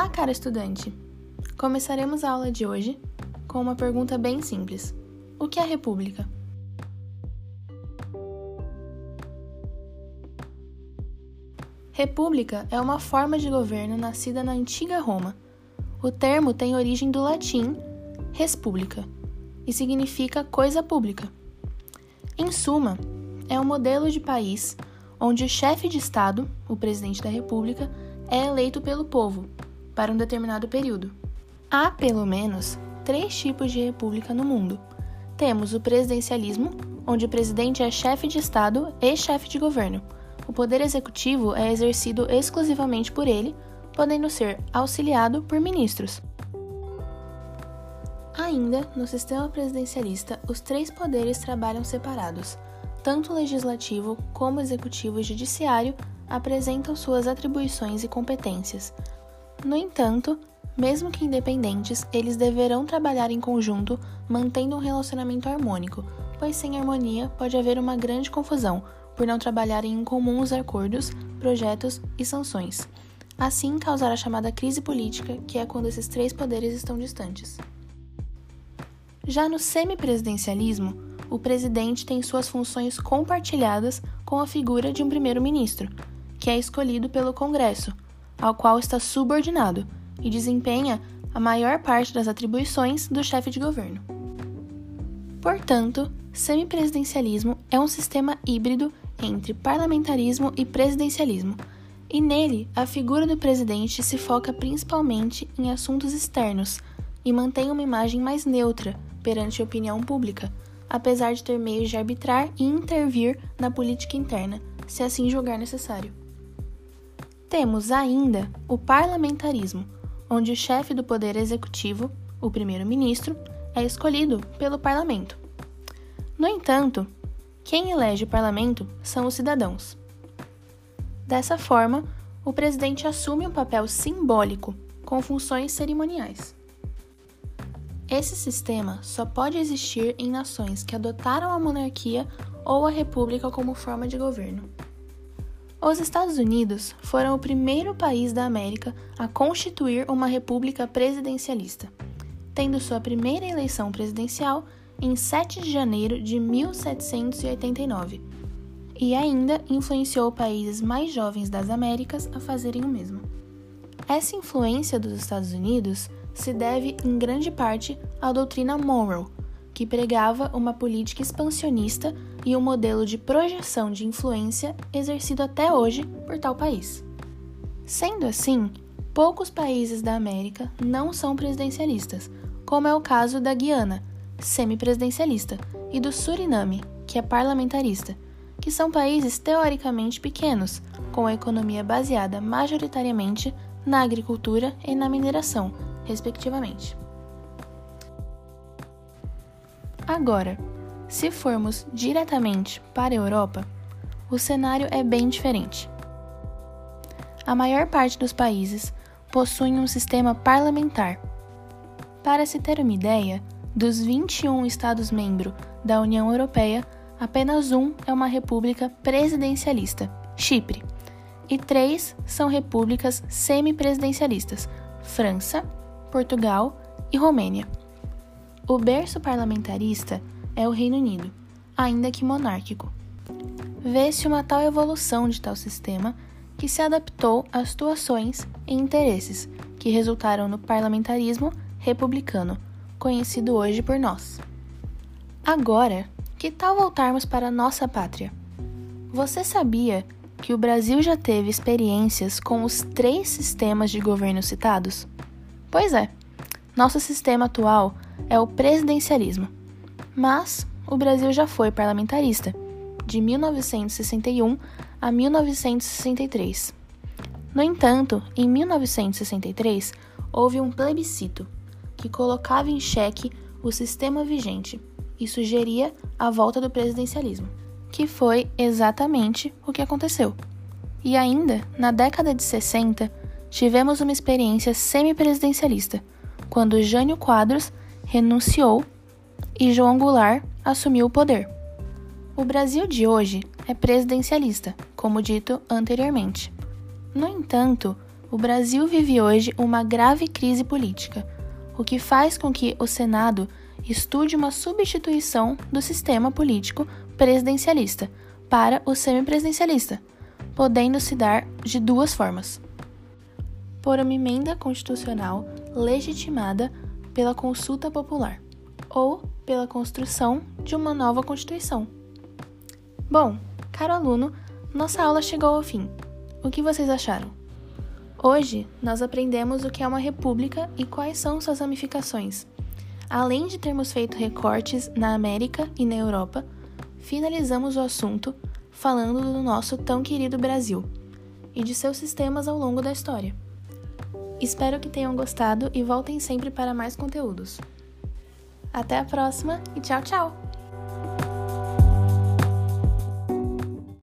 Olá, cara estudante! Começaremos a aula de hoje com uma pergunta bem simples: O que é República? República é uma forma de governo nascida na antiga Roma. O termo tem origem do latim res publica e significa coisa pública. Em suma, é um modelo de país onde o chefe de Estado, o presidente da República, é eleito pelo povo para um determinado período. Há, pelo menos, três tipos de república no mundo. Temos o presidencialismo, onde o presidente é chefe de Estado e chefe de governo. O poder executivo é exercido exclusivamente por ele, podendo ser auxiliado por ministros. Ainda, no sistema presidencialista, os três poderes trabalham separados. Tanto o legislativo como o executivo e judiciário apresentam suas atribuições e competências. No entanto, mesmo que independentes, eles deverão trabalhar em conjunto, mantendo um relacionamento harmônico, pois sem harmonia pode haver uma grande confusão, por não trabalharem em comum os acordos, projetos e sanções. Assim, causar a chamada crise política, que é quando esses três poderes estão distantes. Já no semipresidencialismo, o presidente tem suas funções compartilhadas com a figura de um primeiro-ministro, que é escolhido pelo Congresso, ao qual está subordinado e desempenha a maior parte das atribuições do chefe de governo. Portanto, semipresidencialismo é um sistema híbrido entre parlamentarismo e presidencialismo, e nele a figura do presidente se foca principalmente em assuntos externos e mantém uma imagem mais neutra perante a opinião pública, apesar de ter meios de arbitrar e intervir na política interna, se assim julgar necessário. Temos ainda o parlamentarismo, onde o chefe do poder executivo, o primeiro-ministro, é escolhido pelo parlamento. No entanto, quem elege o parlamento são os cidadãos. Dessa forma, o presidente assume um papel simbólico com funções cerimoniais. Esse sistema só pode existir em nações que adotaram a monarquia ou a república como forma de governo. Os Estados Unidos foram o primeiro país da América a constituir uma república presidencialista, tendo sua primeira eleição presidencial em 7 de janeiro de 1789, e ainda influenciou países mais jovens das Américas a fazerem o mesmo. Essa influência dos Estados Unidos se deve em grande parte à doutrina Monroe, que pregava uma política expansionista e um modelo de projeção de influência exercido até hoje por tal país. Sendo assim, poucos países da América não são presidencialistas, como é o caso da Guiana, semipresidencialista, e do Suriname, que é parlamentarista, que são países teoricamente pequenos, com a economia baseada majoritariamente na agricultura e na mineração, respectivamente. Agora, se formos diretamente para a Europa, o cenário é bem diferente. A maior parte dos países possuem um sistema parlamentar. Para se ter uma ideia, dos 21 Estados-membros da União Europeia, apenas um é uma república presidencialista, Chipre, e três são repúblicas semipresidencialistas, França, Portugal e Romênia. O berço parlamentarista é o Reino Unido, ainda que monárquico. Vê-se uma tal evolução de tal sistema que se adaptou às situações e interesses que resultaram no parlamentarismo republicano, conhecido hoje por nós. Agora, que tal voltarmos para a nossa pátria? Você sabia que o Brasil já teve experiências com os três sistemas de governo citados? Pois é, nosso sistema atual é o presidencialismo. Mas o Brasil já foi parlamentarista, de 1961 a 1963. No entanto, em 1963, houve um plebiscito que colocava em xeque o sistema vigente e sugeria a volta do presidencialismo, que foi exatamente o que aconteceu. E ainda, na década de 60, tivemos uma experiência semipresidencialista, quando Jânio Quadros renunciou e João Goulart assumiu o poder. O Brasil de hoje é presidencialista, como dito anteriormente. No entanto, o Brasil vive hoje uma grave crise política, o que faz com que o Senado estude uma substituição do sistema político presidencialista para o semipresidencialista, podendo se dar de duas formas: por uma emenda constitucional legitimada pela consulta popular ou pela construção de uma nova Constituição. Bom, caro aluno, nossa aula chegou ao fim. O que vocês acharam? Hoje, nós aprendemos o que é uma república e quais são suas ramificações. Além de termos feito recortes na América e na Europa, finalizamos o assunto falando do nosso tão querido Brasil e de seus sistemas ao longo da história. Espero que tenham gostado e voltem sempre para mais conteúdos. Até a próxima e tchau, tchau!